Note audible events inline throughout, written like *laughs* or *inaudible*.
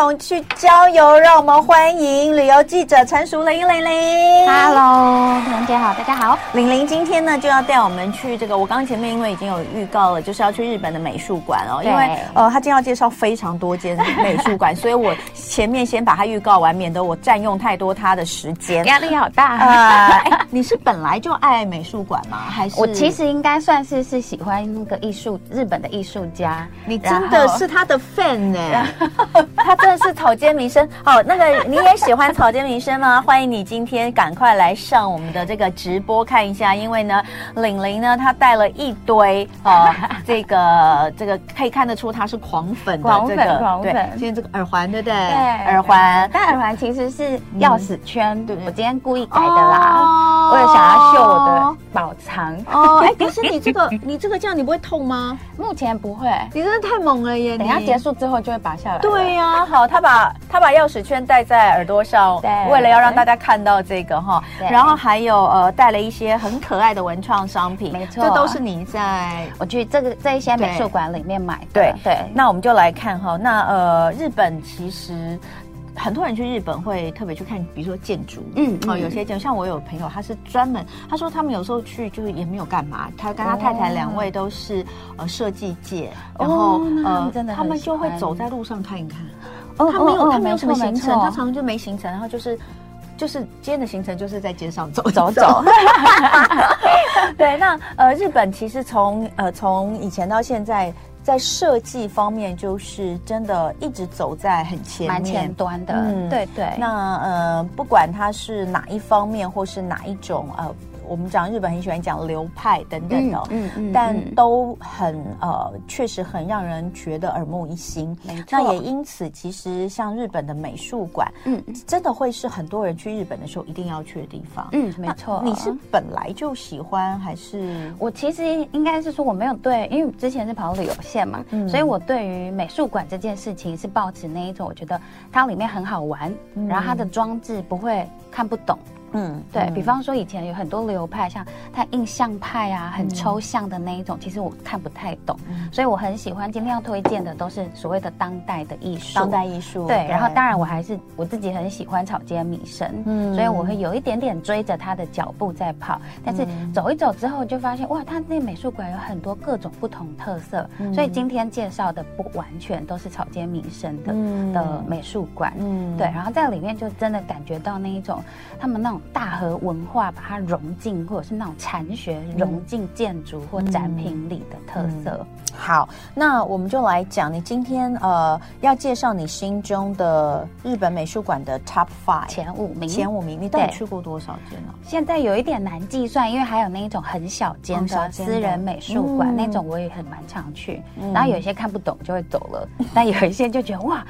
同去郊游，让我们欢迎旅游记者陈淑玲玲玲。Hello，婷姐好，大家好。玲玲今天呢就要带我们去这个，我刚刚前面因为已经有预告了，就是要去日本的美术馆哦。因为呃，她今天要介绍非常多间美术馆，所以我前面先把它预告完，免得我占用太多她的时间。压力好大。呃，你是本来就爱美术馆吗？还是我其实应该算是是喜欢那个艺术，日本的艺术家。你真的是他的 fan 呢？*laughs* 他真的是草间弥生。好，那个你也喜欢草间弥生吗？*laughs* 欢迎你今天赶快来上我们的这个直播看一下，因为呢，玲玲呢，她带了一堆呃，这个这个可以看得出她是狂粉的，这个、狂粉。对，今天这个耳环，对不对？对，耳环。但耳环其实是钥匙圈，对不、对，我今天故意改的啦，我也想要秀我的宝藏。哦，哎，*laughs* 可是你这个，你这个这样，你不会痛吗？目前不会。你真的太猛了耶！等一下结束之后就会拔下来。对呀、啊，好，他把他把钥匙圈戴在耳朵上，对，为了要让大家看到这个哈。然后还有呃，带了一些很可爱的文创商品，没错，这都是你在我去这个这一些美术馆里面买的。对对，那我们就来看哈，那呃，日本其实。很多人去日本会特别去看，比如说建筑，嗯，哦，有些建筑，像我有朋友，他是专门，他说他们有时候去就是也没有干嘛，他跟他太太两位都是呃设计界，然后呃，真的他们就会走在路上看一看，哦，他没有他没有什么行程，他常常就没行程，然后就是就是今天的行程就是在街上走走。走，*laughs* 对，那呃，日本其实从呃从以前到现在。在设计方面，就是真的一直走在很前面，蛮前端的。嗯，对对。那呃，不管它是哪一方面，或是哪一种呃。我们讲日本很喜欢讲流派等等的，嗯嗯，嗯，但都很呃，确实很让人觉得耳目一新。没错。那也因此，其实像日本的美术馆，嗯，真的会是很多人去日本的时候一定要去的地方。嗯，没错。你是本来就喜欢还是？我其实应该是说我没有对，因为之前是跑旅游线嘛，嗯，所以我对于美术馆这件事情是抱持那一种，我觉得它里面很好玩，嗯，然后它的装置不会看不懂。嗯，对，比方说以前有很多流派，像太印象派啊，很抽象的那一种，嗯、其实我看不太懂，嗯、所以我很喜欢今天要推荐的都是所谓的当代的艺术，当代艺术。对，对。然后当然我还是我自己很喜欢草间弥生，嗯，所以我会有一点点追着他的脚步在跑，但是走一走之后就发现哇，他那美术馆有很多各种不同特色，嗯、所以今天介绍的不完全都是草间弥生的、嗯、的美术馆，嗯，对，然后在里面就真的感觉到那一种他们那种。大和文化把它融进，或者是那种禅学融进建筑或展品里的特色。好，那我们就来讲，你今天呃要介绍你心中的日本美术馆的 Top Five 前五名，前五名，你到底去过多少间呢？现在有一点难计算，因为还有那一种很小间的私人美术馆，嗯、那种我也很蛮常去。嗯、然后有一些看不懂就会走了，嗯、*laughs* 但有一些就觉得哇。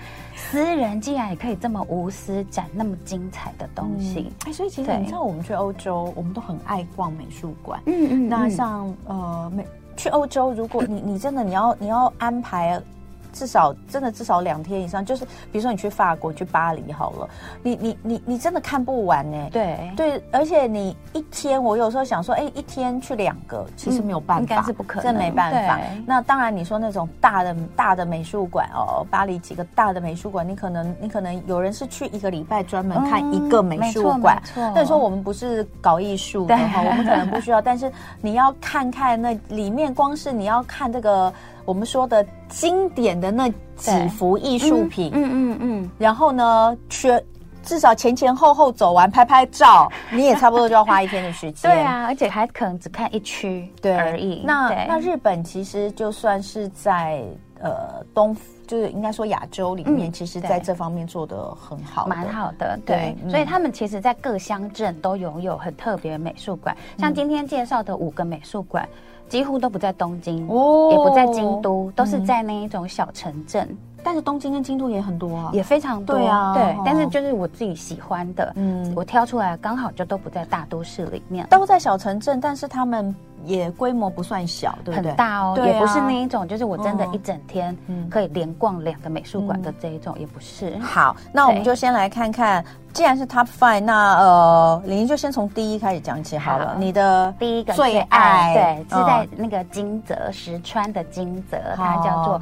私人竟然也可以这么无私展那么精彩的东西，哎、嗯，所以其实你知道，我们去欧洲，我们都很爱逛美术馆。嗯嗯，那像呃美去欧洲，如果你你真的你要你要安排。至少真的至少两天以上，就是比如说你去法国去巴黎好了，你你你你真的看不完呢？对对，而且你一天，我有时候想说，哎，一天去两个，其实没有办法，嗯、应该是不可能，这没办法。那当然你说那种大的大的美术馆哦，巴黎几个大的美术馆，你可能你可能有人是去一个礼拜专门看一个美术馆，但是、嗯、说我们不是搞艺术的哈，我们可能不需要，但是你要看看那里面，光是你要看这个。我们说的经典的那几幅艺术品，嗯嗯嗯，嗯然后呢，全至少前前后后走完拍拍照，你也差不多就要花一天的时间。*laughs* 对啊，而且还可能只看一区对而已。那那日本其实就算是在呃东，就是应该说亚洲里面，嗯、其实在这方面做的很好，蛮好的。对，对所以他们其实，在各乡镇都拥有很特别的美术馆，嗯、像今天介绍的五个美术馆。几乎都不在东京，哦，也不在京都，都是在那一种小城镇。但是东京跟京都也很多啊，也非常多对啊。对，但是就是我自己喜欢的，嗯，我挑出来刚好就都不在大都市里面，都在小城镇，但是他们也规模不算小，对不对？很大哦，也不是那一种，就是我真的一整天可以连逛两个美术馆的这一种，也不是。好，那我们就先来看看，既然是 Top Five，那呃，玲玲就先从第一开始讲起好了。你的第一个最爱，对，是在那个金泽石川的金泽，它叫做。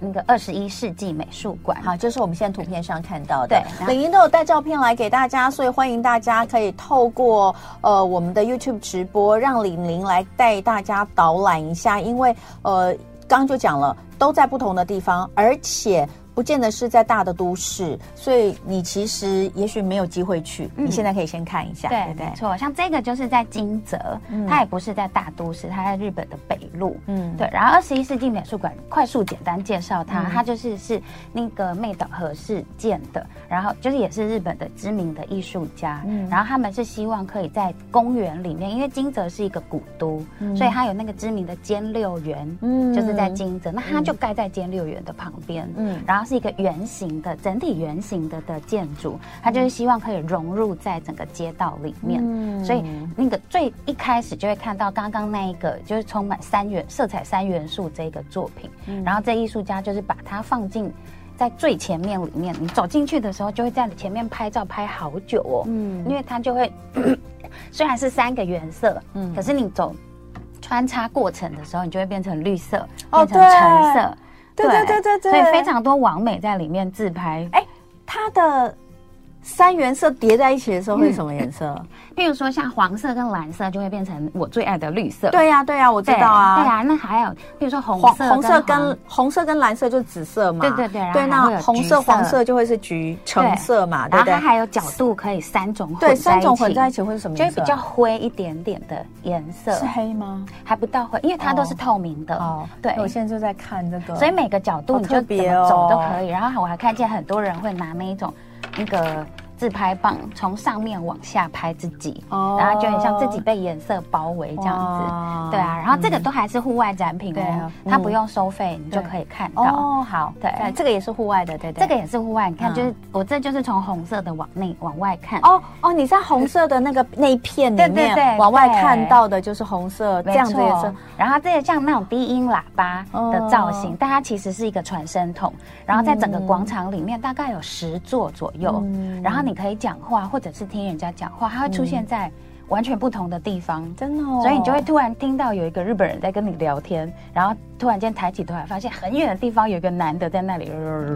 那个二十一世纪美术馆。好，就是我们现在图片上看到的。对，李玲都有带照片来给大家，所以欢迎大家可以透过呃我们的 YouTube 直播，让李玲来带大家导览一下，因为呃刚刚就讲了，都在不同的地方，而且。不见得是在大的都市，所以你其实也许没有机会去。嗯、你现在可以先看一下，对，对对，没错。像这个就是在金泽，嗯、它也不是在大都市，它在日本的北路。嗯，对。然后二十一世纪美术馆，快速简单介绍它，嗯、它就是是那个妹岛和世建的，然后就是也是日本的知名的艺术家。嗯，然后他们是希望可以在公园里面，因为金泽是一个古都，嗯、所以它有那个知名的兼六园，嗯，就是在金泽，那它就盖在兼六园的旁边。嗯，然后。是一个圆形的整体圆形的的建筑，它就是希望可以融入在整个街道里面，嗯、所以那个最一开始就会看到刚刚那一个就是充满三元色彩三元素这个作品，嗯、然后这艺术家就是把它放进在最前面里面，你走进去的时候就会在前面拍照拍好久哦，嗯，因为它就会 *coughs* 虽然是三个原色，嗯，可是你走穿插过程的时候，你就会变成绿色，变成橙色。哦对对对对对，所以非常多网美在里面自拍。哎，他的。三原色叠在一起的时候会是什么颜色？嗯、*laughs* 譬如说像黄色跟蓝色就会变成我最爱的绿色。对呀、啊，对呀、啊，我知道啊。对啊，那还有譬如说红色红色跟红色跟蓝色就是紫色嘛。对对对。对，那红色黄色就会是橘橙色嘛，对不对？然后它还有角度可以三种混对三种混在一起会是什么颜色？就会比较灰一点点的颜色。是黑吗？还不到灰，因为它都是透明的。哦。对，我现在就在看这个，所以每个角度你就怎么走都可以。然后我还看见很多人会拿那一种那个。自拍棒从上面往下拍自己，哦、然后就很像自己被颜色包围这样子，哇。对啊，然后这个都还是户外展品哦，嗯、它不用收费，你就可以看到。哦，好，对，这个也是户外的，对对，这个也是户外。你看，就是我这就是从红色的往内往外看。哦哦，你在红色的那个那一片里面往外看到的就是红色这样子颜色。然后这个像那种低音喇叭的造型，但它其实是一个传声筒，然后在整个广场里面大概有十座左右，嗯。然后你。你可以讲话，或者是听人家讲话，它会出现在完全不同的地方，真的哦。所以你就会突然听到有一个日本人在跟你聊天，然后。突然间抬起头来，发现很远的地方有一个男的在那里，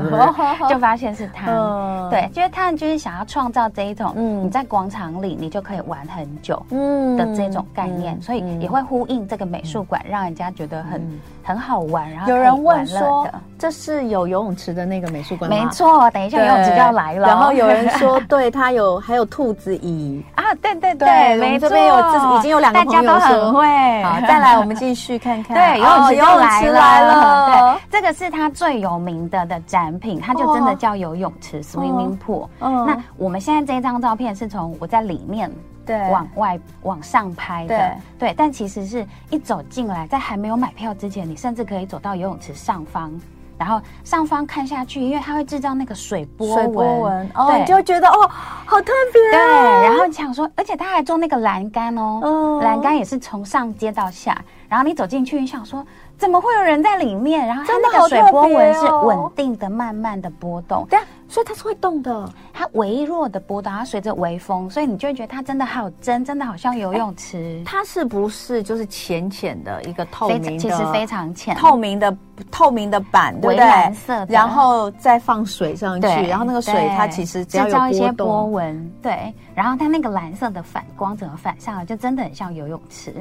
*laughs* 就发现是他。对，就是他们就是想要创造这一种，你在广场里你就可以玩很久的这种概念，所以也会呼应这个美术馆，让人家觉得很很好玩。然后有人问说，这是有游泳池的那个美术馆吗？没错，等一下游泳池就要来了。然后有人说，对他有还有兔子椅 *laughs* 啊，对对对，没错，这边有已经有两个朋友说，大家都很会。好，*laughs* 再来我们继续看看，对，游泳池又来。来了，对，这个是他最有名的的展品，它就真的叫游泳池 （swimming pool）。那我们现在这张照片是从我在里面对往外往上拍的，对，但其实是一走进来，在还没有买票之前，你甚至可以走到游泳池上方。然后上方看下去，因为它会制造那个水波纹，水波纹哦，对你就会觉得哦，好特别。对，然后你想说，而且它还做那个栏杆哦，嗯、栏杆也是从上接到下。然后你走进去，你想说，怎么会有人在里面？然后它那个水波纹是稳定的、慢慢的波动。对。所以它是会动的，它微弱的波动，它随着微风，所以你就会觉得它真的好真，真的好像游泳池。它是不是就是浅浅的一个透明的？其实非常浅，透明的透明的板，对不对？蓝色，然后再放水上去，然后那个水它其实只要有一些波纹，对，然后它那个蓝色的反光怎么反上来，就真的很像游泳池。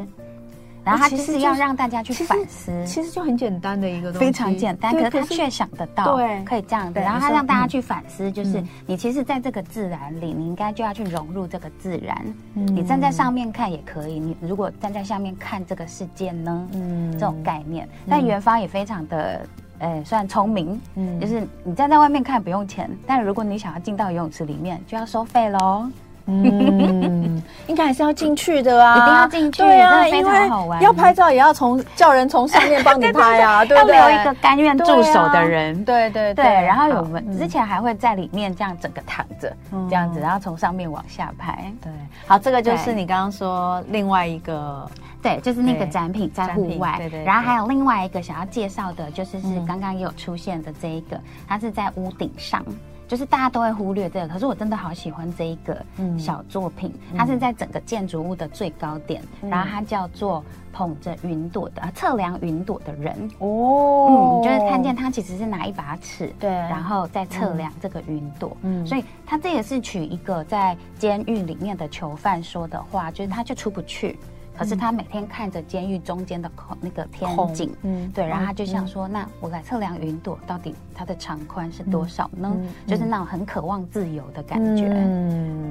然后他其实要让大家去反思，其实就很简单的一个东西，非常简单，可是他却想得到，对，可以这样子。然后他让大家去反思，就是你其实在这个自然里，你应该就要去融入这个自然。你站在上面看也可以，你如果站在下面看这个世界呢？嗯，这种概念。但元芳也非常的，呃，算聪明，嗯，就是你站在外面看不用钱，但如果你想要进到游泳池里面，就要收费喽。嗯，*laughs* 应该还是要进去的啊，一定要进去，对啊，非常好玩。要拍照也要从叫人从上面帮你 *laughs* 拍啊，对不对？要留一个甘愿助手的人，对对对。然后我们之前还会在里面这样整个躺着，这样子，然后从上面往下拍。对，好，这个就是你刚刚说另外一个，对，就是那个展品在户外。对对。然后还有另外一个想要介绍的，就是是刚刚也有出现的这一个，它是在屋顶上。就是大家都会忽略这个，可是我真的好喜欢这一个小作品，嗯、它是在整个建筑物的最高点，嗯、然后它叫做捧着云朵的测量云朵的人。哦，嗯，就是看见他其实是拿一把尺，对，然后在测量这个云朵，嗯，所以他这也是取一个在监狱里面的囚犯说的话，就是他就出不去。可是他每天看着监狱中间的空那个天井，嗯，对，然后他就想说，嗯、那我来测量云朵到底它的长宽是多少呢？就是那种很渴望自由的感觉，嗯，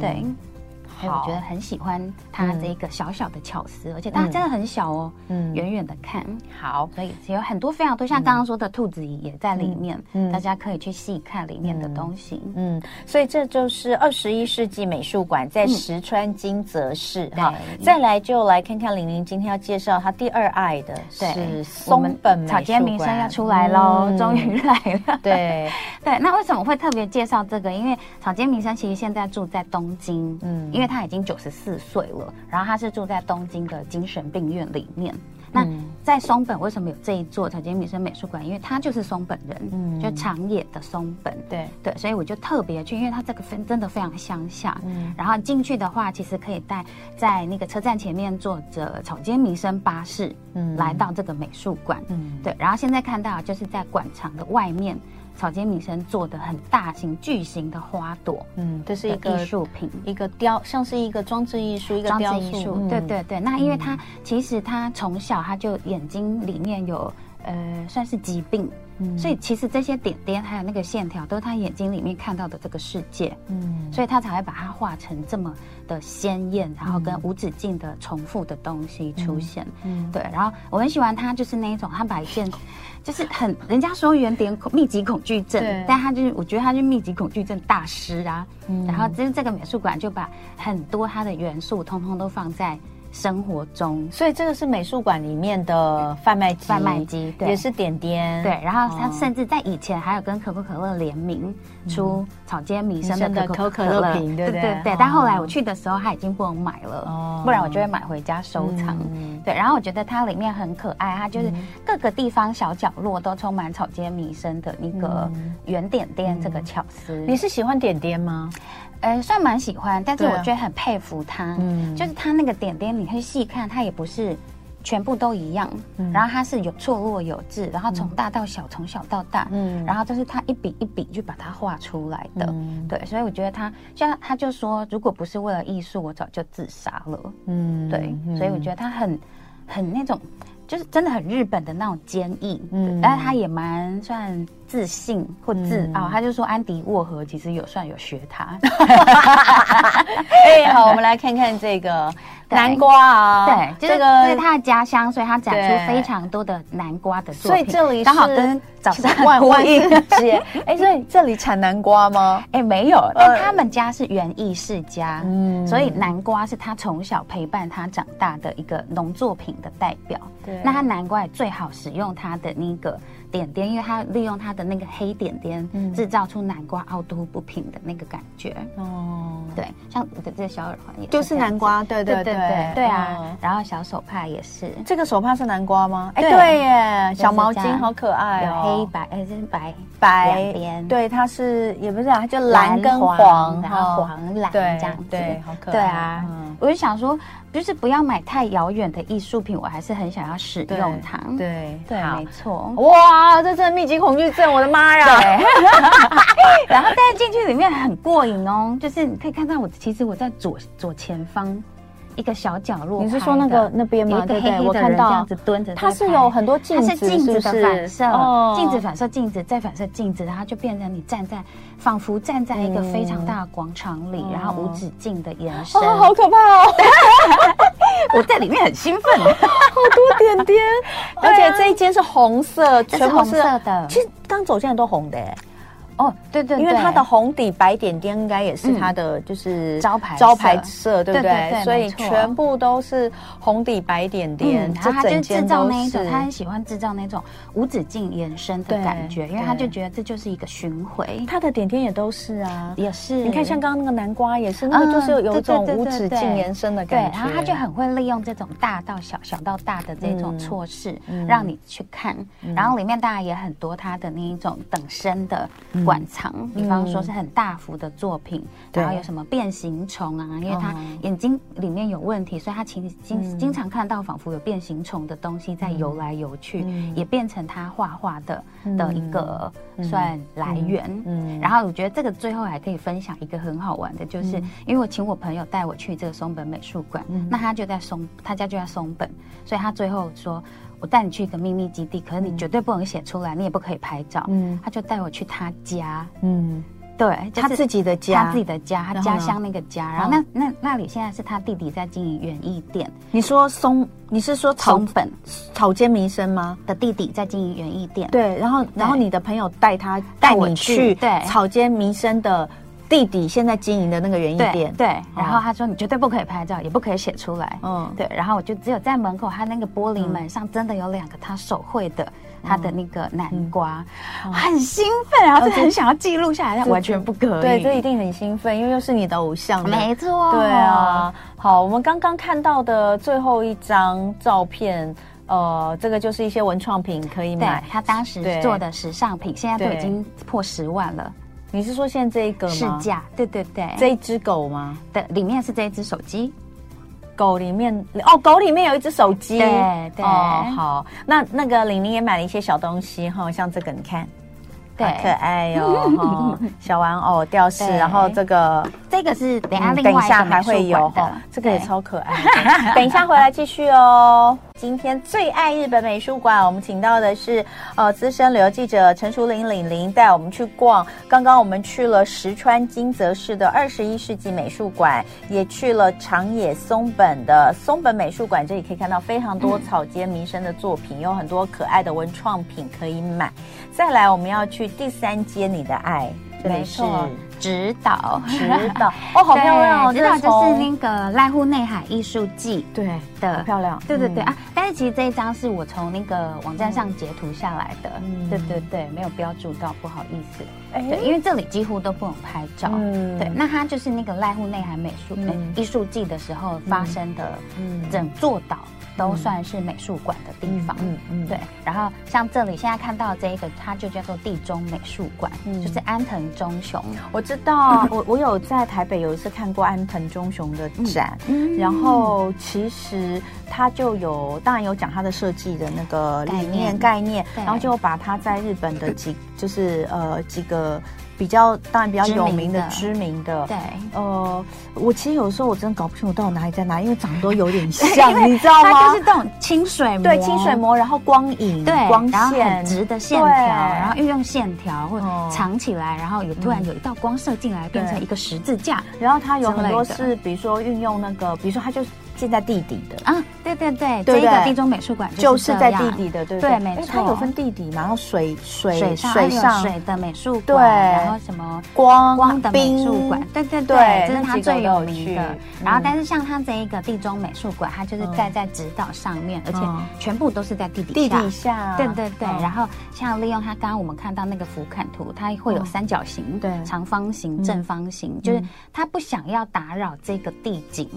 对。我觉得很喜欢它这个小小的巧思，嗯、而且它真的很小哦，嗯，远远的看。好，所以有很多非常多像刚刚说的兔子也在里面，嗯，大家可以去细看里面的东西，嗯，嗯，所以这就是二十一世纪美术馆在石川金泽市哈。再来就来看看玲玲今天要介绍她第二爱的是松本草间弥生要出来喽，终于来了，对。*laughs* 对。那为什么会特别介绍这个？因为草间弥生其实现在住在东京，嗯，因为。他已经九十四岁了，然后他是住在东京的精神病院里面。那在松本为什么有这一座草间弥生美术馆？因为他就是松本人，嗯，就长野的松本，对对，所以我就特别去，因为他这个分真的非常乡下。嗯，然后进去的话，其实可以带在那个车站前面坐着草间弥生巴士，嗯，来到这个美术馆，嗯，对。然后现在看到就是在馆场的外面。草间弥生做的很大型、巨型的花朵，嗯，这是一个艺术品，一个雕，像是一个装置艺术，一个雕塑艺术。嗯、对对对，那因为他、嗯、其实他从小他就眼睛里面有呃算是疾病，嗯，所以其实这些点点还有那个线条都是他眼睛里面看到的这个世界，嗯，所以他才会把它画成这么的鲜艳，然后跟无止境的重复的东西出现，嗯，嗯对。然后我很喜欢他，就是那一种他把一件。*sighs* 就是很，人家说有点恐密集恐惧症，但他就是，我觉得他就是密集恐惧症大师啊。嗯、然后，就是这个美术馆就把很多他的元素，通通都放在。生活中，所以这个是美术馆里面的贩卖机，贩卖机对，也是点点。对。然后它甚至在以前还有跟可口可乐联名出草间弥生的可口可乐。瓶，对对？对。但后来我去的时候，它已经不能买了，不然我就会买回家收藏。对，然后我觉得它里面很可爱，它就是各个地方小角落都充满草间弥生的那个圆点点这个巧思。你是喜欢点点吗？呃，算蛮喜欢，但是我觉得很佩服他，嗯，就是他那个点点，你可以细看，他也不是全部都一样，嗯，然后他是有错落有致，然后从大到小，从小到大，嗯，然后就是他一笔一笔就把它画出来的，嗯，对，所以我觉得他像他就说，如果不是为了艺术，我早就自杀了，嗯，对，所以我觉得他很很那种。就是真的很日本的那种坚毅，嗯，但是他也蛮算自信或自傲。嗯、他就说安迪沃荷其实有算有学他。*laughs* 哎，好，我们来看看这个。南瓜啊，对，这个是他的家乡，所以他展出非常多的南瓜的作品。所以这里刚好跟早上 *laughs* 万万圣节，*laughs* 哎，所以这里产南瓜吗？哎，没有，但他们家是园艺世家，嗯，所以南瓜是他从小陪伴他长大的一个农作品的代表。对，那他南瓜也最好使用它的那个。点点，因为他利用他的那个黑点点，制造出南瓜凹凸不平的那个感觉。哦，对，像我的这个小耳环也就是南瓜，对对对对对啊。然后小手帕也是，这个手帕是南瓜吗？哎，对。耶，小毛巾好可爱哦，黑白，哎，这是白白边，对，它是也不是啊，它就蓝跟黄，然后黄蓝这样子，对，好可爱。对啊，我就想说。就是不要买太遥远的艺术品，我还是很想要使用它。对对，没错。哇，这真的密集恐惧症，我的妈呀！*laughs* 然后，但是进去里面很过瘾哦，就是你可以看到我，其实我在左左前方。一个小角落，你是说那个那边吗？对对，我看到这样子蹲着，它是有很多镜子，它是镜子的反射，镜子反射镜子再反射镜子，然后就变成你站在，仿佛站在一个非常大的广场里，然后无止境的延伸，哦，好可怕哦！*laughs* 我在里面很兴奋，*laughs* 好多点点，*laughs* 而且这一间是红色，全红色的，其实刚走进来都红的。哦，对对，因为它的红底白点点应该也是它的就是招牌招牌色，对不对？所以全部都是红底白点点。然后他就制造那一种，他很喜欢制造那种无止境延伸的感觉，因为他就觉得这就是一个巡回。他的点点也都是啊，也是。你看像刚刚那个南瓜也是，那个就是有一种无止境延伸的感觉。然后他就很会利用这种大到小、小到大的这种措施，让你去看。然后里面当然也很多他的那一种等身的。馆藏，比方说是很大幅的作品，然后有什么变形虫啊，因为他眼睛里面有问题，所以他经经经常看到仿佛有变形虫的东西在游来游去，也变成他画画的的一个算来源。嗯，然后我觉得这个最后还可以分享一个很好玩的，就是因为我请我朋友带我去这个松本美术馆，那他就在松，他家就在松本，所以他最后说。我带你去一个秘密基地，可是你绝对不能写出来，你也不可以拍照。嗯，他就带我去他家，嗯，对，他自己的家，他自己的家，他家乡那个家。然后那那那里现在是他弟弟在经营园艺店。你说松，你是说草本草间弥生吗？的弟弟在经营园艺店。对，然后然后你的朋友带他带你去对草间弥生的。弟弟现在经营的那个园艺店，对，然后他说你绝对不可以拍照，也不可以写出来，嗯，对，然后我就只有在门口，他那个玻璃门上真的有两个他手绘的他的那个南瓜，很兴奋，然后就很想要记录下来，但完全不可以，对，这一定很兴奋，因为又是你的偶像，没错，对啊，好，我们刚刚看到的最后一张照片，呃，这个就是一些文创品可以买，他当时做的时尚品，现在都已经破十万了。你是说现在这一个吗？试驾，对对对，这一只狗吗？对，里面是这一只手机。狗里面哦，狗里面有一只手机。对对。哦，好，那那个玲玲也买了一些小东西哈，像这个你看。对，可爱哟，小玩偶吊饰，然后这个这个是等下等一下还会有 *laughs* 哈，这个也超可爱。*laughs* 等一下回来继续哦。今天最爱日本美术馆，我们请到的是呃资深旅游记者陈淑玲玲玲带我们去逛。刚刚我们去了石川金泽市的二十一世纪美术馆，也去了长野松本的松本美术馆，这里可以看到非常多草间弥生的作品，有很多可爱的文创品可以买。再来，我们要去第三间你的爱，没错。直岛，直岛 *laughs* 哦，好漂亮哦！直岛就是那个濑户内海艺术季，对的，漂亮，对对对啊！但是其实这一张是我从那个网站上截图下来的，对对对，没有标注到，不好意思。对，因为这里几乎都不能拍照。嗯对，那它就是那个濑户内海美术艺术季的时候发生的，整座岛。都算是美术馆的地方，嗯嗯，对。然后像这里现在看到这一个，它就叫做地中美术馆，就是安藤忠雄。我知道，我我有在台北有一次看过安藤忠雄的展，然后其实他就有，当然有讲他的设计的那个理念概念，然后就把他在日本的几就是呃几个。比较当然比较有名的知名的对，呃，我其实有时候我真的搞不清楚到底哪里在哪里，因为长得都有点像，*laughs* 你知道吗？它就是这种清水模，对，清水模，然后光影，对，光线，直的线条，然后运用线条或者藏起来，然后也突然有一道光射进来，变成一个十字架。然后它有很多是，比如说运用那个，比如说它就。建在地底的。啊，对对对，这个地中美术馆就是在地底的，对对，没错，它有分地底，然后水水水上水的美术馆，对，然后什么光光的美术馆，对对对，这是它最有名的。然后，但是像它这一个地中美术馆，它就是盖在直岛上面，而且全部都是在地底下，地底下，对对对。然后像利用它刚刚我们看到那个俯瞰图，它会有三角形、对。长方形、正方形，就是它不想要打扰这个地景。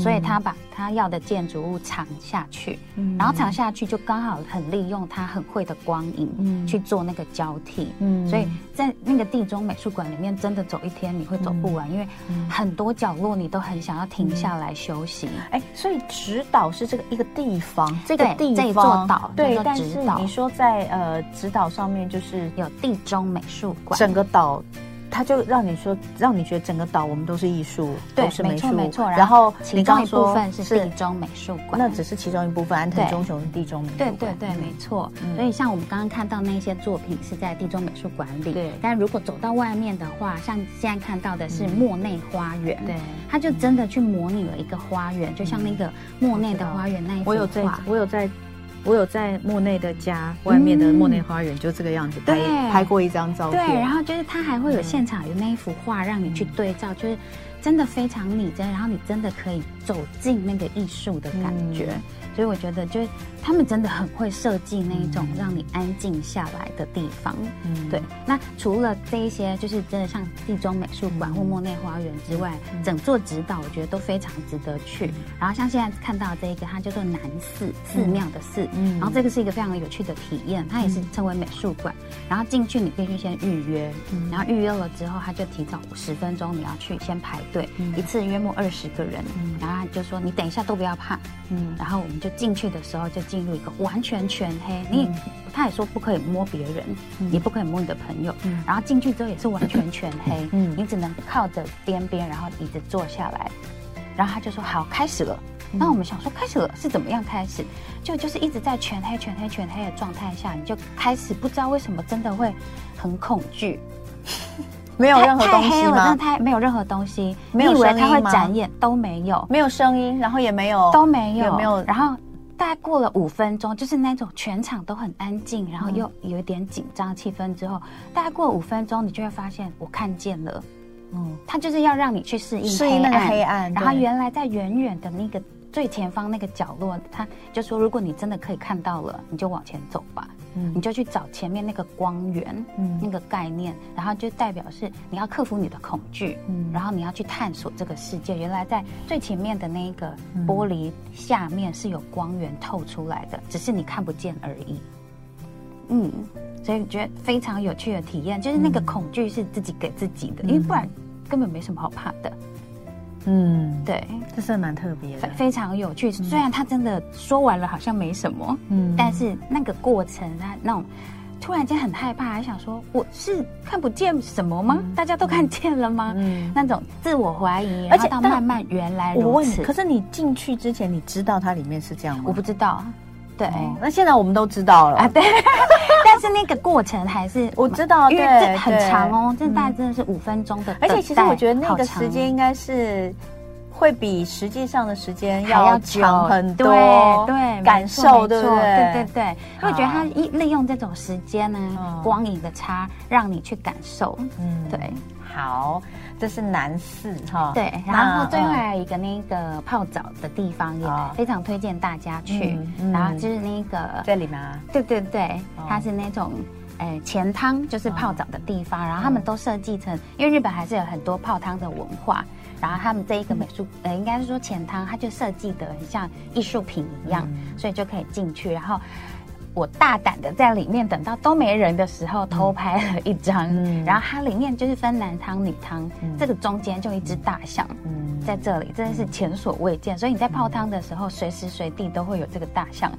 所以他把他要的建筑物藏下去，嗯、然后藏下去就刚好很利用他很会的光影，嗯、去做那个交替。嗯，所以在那个地中美术馆里面，真的走一天你会走不完，嗯、因为很多角落你都很想要停下来休息。哎、嗯，所以直岛是这个一个地方，这个地方这座岛对，但是你说在呃直岛上面就是有地中美术馆，整个岛。他就让你说，让你觉得整个岛我们都是艺术，对，都是美术，没错。然后其中一部分是地中美术馆，那只是其中一部分。安藤忠雄的地中美术馆，对对对，没错。所以像我们刚刚看到那些作品是在地中美术馆里，对。但如果走到外面的话，像现在看到的是莫内花园，对，他就真的去模拟了一个花园，就像那个莫内的花园那一幅画。我有在，我有在。我有在莫内的家外面的莫内花园，就这个样子拍拍过一张照片。对，然后就是他还会有现场有那一幅画让你去对照，就是真的非常拟真，然后你真的可以走进那个艺术的感觉。所以我觉得，就是他们真的很会设计那一种让你安静下来的地方。嗯，对。那除了这一些，就是真的像地中美术馆或莫内花园之外，整座指导我觉得都非常值得去。然后像现在看到这一个，它叫做南寺，寺庙的寺。嗯。然后这个是一个非常有趣的体验，它也是称为美术馆。然后进去你必须先预约，然后预约了之后，他就提早十分钟你要去先排队，一次约莫二十个人。然后他就说你等一下都不要怕。嗯。然后我们就进去的时候就进入一个完全全黑，你他也说不可以摸别人，你不可以摸你的朋友。然后进去之后也是完全全黑，嗯你只能靠着边边，然后椅子坐下来。然后他就说好，开始了。那我们想说开始了是怎么样开始？就就是一直在全黑、全黑、全黑的状态下，你就开始不知道为什么真的会很恐惧，没有任何东西吗？太黑了，真的太没有任何东西。没有声音吗？你以为它会展演都没有，没有声音，然后也没有都没有，有没有？然后大概过了五分钟，就是那种全场都很安静，然后又有一点紧张气氛之后，大概过了五分钟，你就会发现我看见了，嗯，他就是要让你去适应适应那个黑暗，然后原来在远远的那个。最前方那个角落，他就说：“如果你真的可以看到了，你就往前走吧。嗯，你就去找前面那个光源，嗯，那个概念，然后就代表是你要克服你的恐惧，嗯，然后你要去探索这个世界。原来在最前面的那个玻璃下面是有光源透出来的，只是你看不见而已。嗯，所以觉得非常有趣的体验，就是那个恐惧是自己给自己的，因为不然根本没什么好怕的。”嗯，对，这是蛮特别的，非常有趣。虽然他真的说完了好像没什么，嗯，但是那个过程，他那种突然间很害怕，还想说我是看不见什么吗？大家都看见了吗？嗯，那种自我怀疑，而且到慢慢原来如此。可是你进去之前，你知道它里面是这样吗？我不知道。对，那现在我们都知道了。啊。对，*laughs* 但是那个过程还是我知道，因为这很长哦，这大概真的是五分钟的，而且其实我觉得那个时间应该是会比实际上的时间要长很多，对，感受对不对？对对对，我觉得他一利用这种时间呢，光影的差，让你去感受，嗯，对，好。这是男士哈，对，然后最后还有一个那个泡澡的地方，也非常推荐大家去。然后就是那个这里吗？对对对，它是那种诶钱汤，就是泡澡的地方。然后他们都设计成，因为日本还是有很多泡汤的文化。然后他们这一个美术，呃，应该是说钱汤，它就设计的很像艺术品一样，所以就可以进去。然后。我大胆的在里面等到都没人的时候偷拍了一张，嗯、然后它里面就是分男汤女汤，嗯、这个中间就一只大象，嗯、在这里真的是前所未见，所以你在泡汤的时候，随时随地都会有这个大象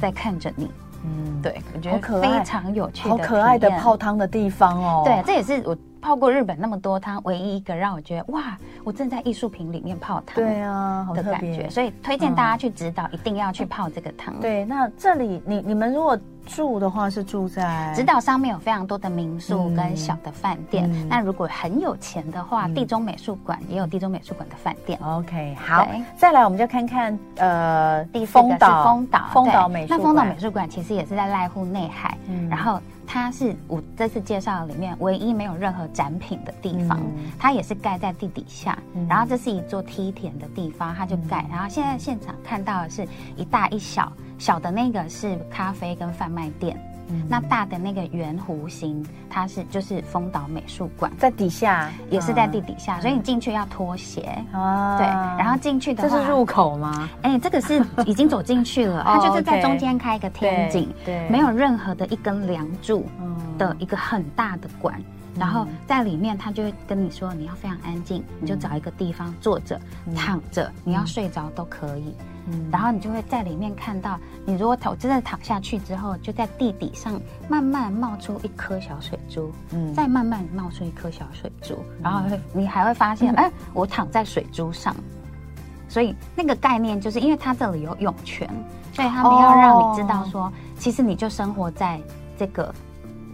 在看着你，嗯，对，我觉得非常有趣的，好可爱的泡汤的地方哦，对，这也是我。泡过日本那么多汤，唯一一个让我觉得哇，我正在艺术品里面泡汤，对啊，好的感觉，所以推荐大家去直岛，嗯、一定要去泡这个汤。对，那这里你你们如果住的话，是住在直岛上面有非常多的民宿跟小的饭店。嗯、那如果很有钱的话，嗯、地中美术馆也有地中美术馆的饭店。OK，好，再来我们就看看呃，第四个是丰岛，丰岛美术馆。那丰岛美术馆其实也是在濑户内海，嗯、然后。它是我这次介绍里面唯一没有任何展品的地方，嗯、它也是盖在地底下。嗯、然后这是一座梯田的地方，它就盖。嗯、然后现在现场看到的是一大一小，小的那个是咖啡跟贩卖店。那大的那个圆弧形，它是就是丰岛美术馆，在底下也是在地底下，所以你进去要脱鞋啊。对，然后进去的话，这是入口吗？*laughs* 哎，这个是已经走进去了，*laughs* 它就是在中间开一个天井，对，没有任何的一根梁柱的一个很大的馆，然后在里面他就会跟你说，你要非常安静，你就找一个地方坐着、躺着，你要睡着都可以。然后你就会在里面看到，你如果头真的躺下去之后，就在地底上慢慢冒出一颗小水珠，嗯，再慢慢冒出一颗小水珠，然后会你还会发现，*laughs* 哎，我躺在水珠上，所以那个概念就是因为它这里有涌泉，所以他们要让你知道说，其实你就生活在这个。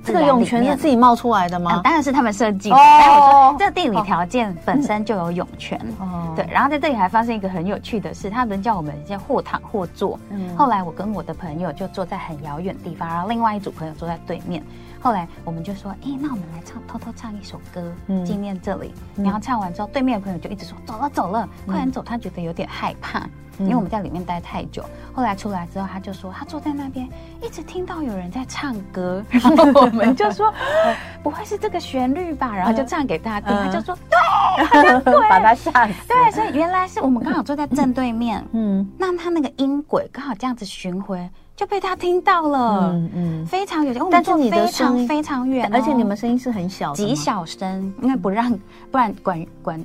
这个涌泉是自己冒出来的吗？嗯、当然是他们设计的。但我说，这地理条件本身就有涌泉。哦。对，然后在这里还发生一个很有趣的事，他们叫我们先或躺或坐。嗯。后来我跟我的朋友就坐在很遥远的地方，然后另外一组朋友坐在对面。后来我们就说，哎，那我们来唱，偷偷唱一首歌，纪念这里。嗯、然后唱完之后，对面的朋友就一直说，走了走了，快点走。他觉得有点害怕，因为我们在里面待太久。后来出来之后，他就说，他坐在那边，一直听到有人在唱歌。然后我们就说，*laughs* 不会是这个旋律吧？然后就唱给他听，他就说，对，对，*laughs* 把他吓死。对，所以原来是我们刚好坐在正对面。嗯，那他那个音轨刚好这样子巡回。就被他听到了，嗯嗯，非常有趣。但是你的声音非常远，而且你们声音是很小的，极小声，因为不让，不然管管。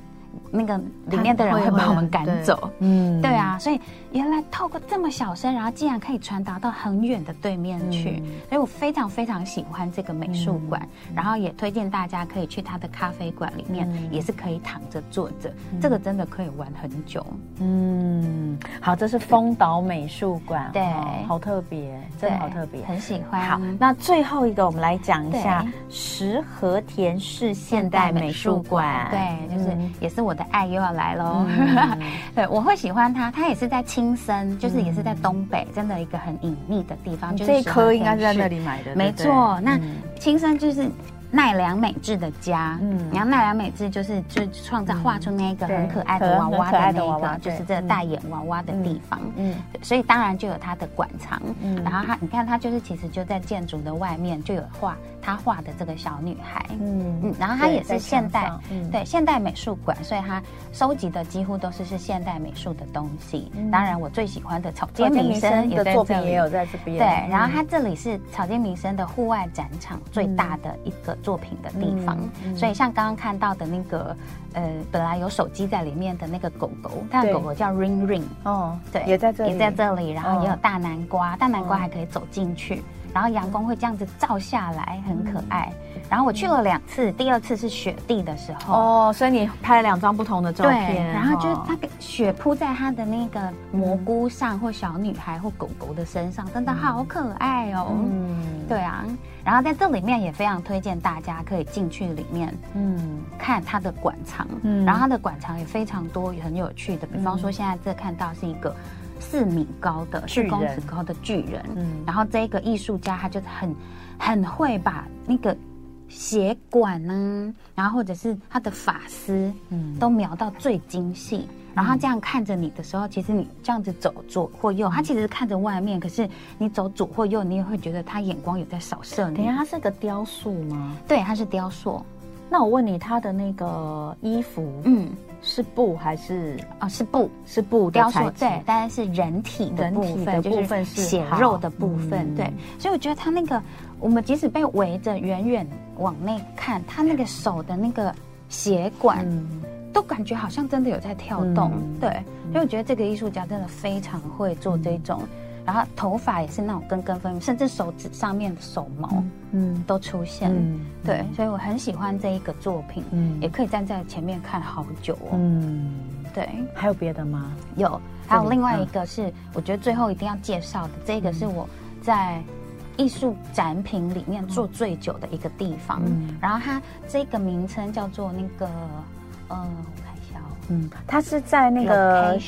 那个里面的人会把我们赶走，嗯，对啊，所以原来透过这么小声，然后竟然可以传达到很远的对面去，嗯、所以我非常非常喜欢这个美术馆，嗯、然后也推荐大家可以去他的咖啡馆里面，嗯、也是可以躺着坐着，嗯、这个真的可以玩很久。嗯，好，这是丰岛美术馆，对，好特别，真的好特别，很喜欢。好，那最后一个我们来讲一下石和田市现代美术馆，对，就是也是我的。爱又要来喽，嗯、*laughs* 对，我会喜欢它。它也是在青森，就是也是在东北，嗯、真的一个很隐秘的地方。就是这一颗应该是在那里买的，没错。那青森就是。奈良美智的家，嗯，然后奈良美智就是就创造画出那个很可爱的娃娃的那个，就是这个大眼娃娃的地方，嗯，所以当然就有他的馆藏，嗯，然后他你看他就是其实就在建筑的外面就有画他画的这个小女孩，嗯嗯，然后他也是现代，对现代美术馆，所以他收集的几乎都是是现代美术的东西。当然我最喜欢的草间弥生也在这里，也有在这边，对，然后他这里是草间弥生的户外展场最大的一个。作品的地方，所以像刚刚看到的那个，呃，本来有手机在里面的那个狗狗，它的狗狗叫 Ring Ring，哦，对，也在这里，也在这里，然后也有大南瓜，哦、大南瓜还可以走进去，然后阳光会这样子照下来，很可爱。嗯然后我去了两次，第二次是雪地的时候哦，所以你拍了两张不同的照片。对，然后就是那个雪铺在它的那个蘑菇上，或小女孩或狗狗的身上，真的好可爱哦。嗯，对啊。然后在这里面也非常推荐大家可以进去里面，嗯，看它的馆藏。嗯，然后它的馆藏也非常多，也很有趣的。比方说现在这看到是一个四米高的四公尺高的巨人，嗯，然后这个艺术家他就是很很会把那个。血管呢，然后或者是他的发丝，嗯，都描到最精细。嗯、然后他这样看着你的时候，其实你这样子走左或右，他其实是看着外面，可是你走左或右，你也会觉得他眼光有在扫射你。等一下，他是个雕塑吗？对，他是雕塑。那我问你，他的那个衣服，嗯，是布还是啊？是布，是布雕塑。对，当然是人体的部分，就是血肉的部分。对，所以我觉得他那个。我们即使被围着，远远往内看，他那个手的那个血管，都感觉好像真的有在跳动。嗯、对，所以我觉得这个艺术家真的非常会做这种。嗯、然后头发也是那种根根分明，甚至手指上面的手毛，嗯，都出现。嗯、对，所以我很喜欢这一个作品。嗯，也可以站在前面看好久哦。嗯，对。还有别的吗？有，还有另外一个是，我觉得最后一定要介绍的，这个是我在。艺术展品里面做最久的一个地方，嗯、然后它这个名称叫做那个，呃，我看嗯，它是在那个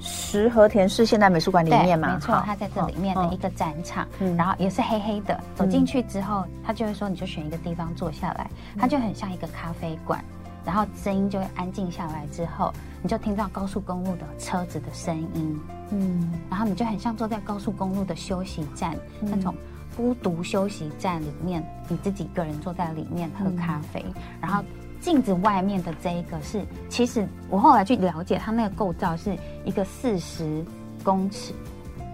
石和田市现代美术馆里面嘛，没错，它在这里面的一个展场，嗯、然后也是黑黑的，走进去之后，他就会说你就选一个地方坐下来，它就很像一个咖啡馆，然后声音就会安静下来之后，你就听到高速公路的车子的声音，嗯，然后你就很像坐在高速公路的休息站、嗯、那种。孤独休息站里面，你自己一个人坐在里面喝咖啡，嗯、然后镜子外面的这一个是，其实我后来去了解，它那个构造是一个四十公尺、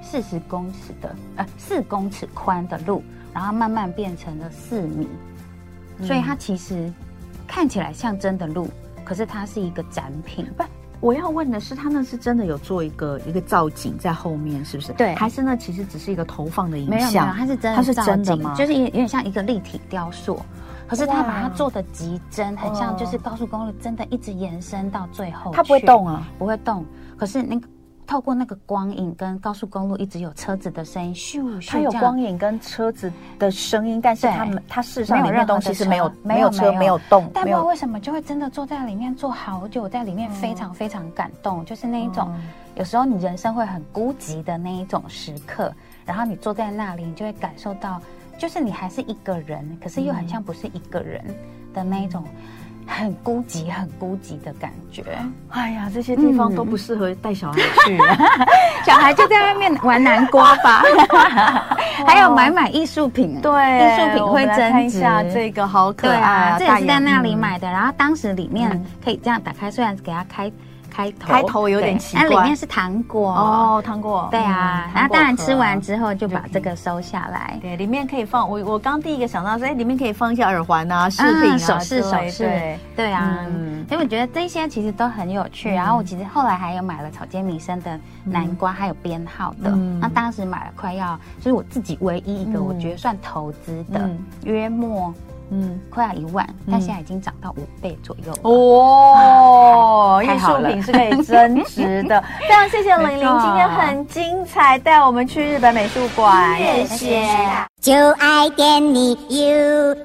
四十公尺的呃四公尺宽的路，然后慢慢变成了四米，嗯、所以它其实看起来像真的路，可是它是一个展品。不我要问的是，它那是真的有做一个一个造景在后面，是不是？对，还是那其实只是一个投放的影像？没有，没有，它是真的，它是真的吗？就是有点像一个立体雕塑，可是他把它做的极真，很像就是高速公路真的一直延伸到最后。它不会动啊，不会动。可是那个。透过那个光影跟高速公路一直有车子的声音，咻咻，它有光影跟车子的声音，但是它们它事实上里面东西是没有没有车没有动，但不知道为什么就会真的坐在里面坐好久，在里面非常非常感动，就是那一种有时候你人生会很孤寂的那一种时刻，然后你坐在那里，你就会感受到。就是你还是一个人，可是又很像不是一个人的那一种。很孤寂，很孤寂的感觉。哎呀，这些地方都不适合带小孩去，*laughs* 小孩就在外面玩南瓜吧。*laughs* 还有买买艺术品，对，艺术品会增值。这个好可爱啊！这也是在那里买的。然后当时里面可以这样打开，虽然是给他开。开头。开头有点奇怪，那里面是糖果。哦，糖果，对啊，然后当然吃完之后就把这个收下来，对，里面可以放我我刚第一个想到说，哎，里面可以放一些耳环啊、饰品啊、首饰、首饰，对。啊，所以我觉得这些其实都很有趣。然后我其实后来还有买了草间弥生的南瓜，还有编号的，那当时买了快要就是我自己唯一一个我觉得算投资的，约莫。嗯快要一万但现在已经涨到五倍左右哦 *laughs* 艺术品是可以增值的。*laughs* 非常谢谢玲玲今天很精彩带我们去日本美术馆。谢谢。就爱给你 you